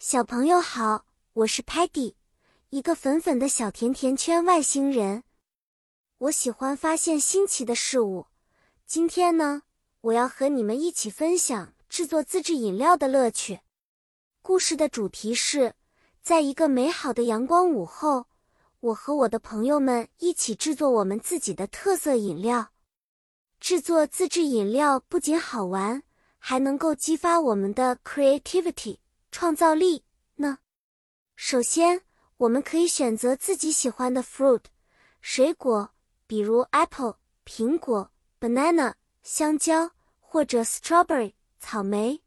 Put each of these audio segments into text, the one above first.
小朋友好，我是 Patty，一个粉粉的小甜甜圈外星人。我喜欢发现新奇的事物。今天呢，我要和你们一起分享制作自制饮料的乐趣。故事的主题是，在一个美好的阳光午后，我和我的朋友们一起制作我们自己的特色饮料。制作自制饮料不仅好玩，还能够激发我们的 creativity。创造力呢？首先，我们可以选择自己喜欢的 fruit 水果，比如 apple 苹果、banana 香蕉或者 strawberry 草莓。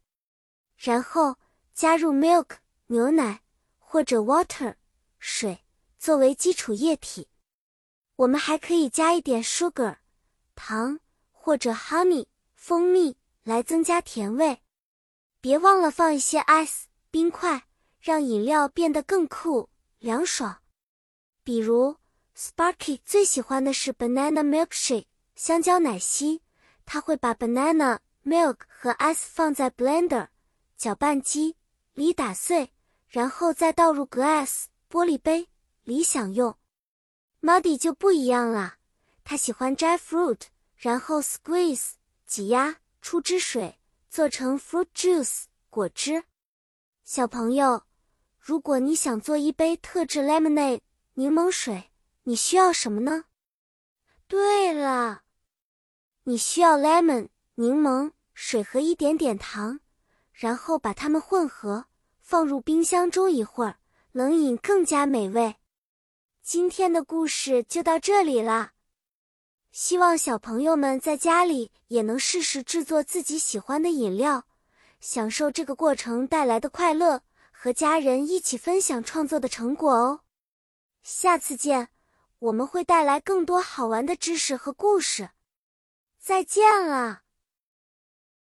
然后加入 milk 牛奶或者 water 水作为基础液体。我们还可以加一点 sugar 糖或者 honey 蜂蜜来增加甜味。别忘了放一些 ice。冰块让饮料变得更酷、凉爽。比如，Sparky 最喜欢的是 banana milkshake 香蕉奶昔。他会把 banana milk 和 ice 放在 blender 搅拌机里打碎，然后再倒入 glass 玻璃杯里享用。Muddy 就不一样了，他喜欢摘 fruit，然后 squeeze 挤压出汁水，做成 fruit juice 果汁。小朋友，如果你想做一杯特制 lemonade 柠檬水，你需要什么呢？对了，你需要 lemon 柠檬水和一点点糖，然后把它们混合，放入冰箱中一会儿，冷饮更加美味。今天的故事就到这里啦，希望小朋友们在家里也能试试制作自己喜欢的饮料。享受这个过程带来的快乐，和家人一起分享创作的成果哦。下次见，我们会带来更多好玩的知识和故事。再见了。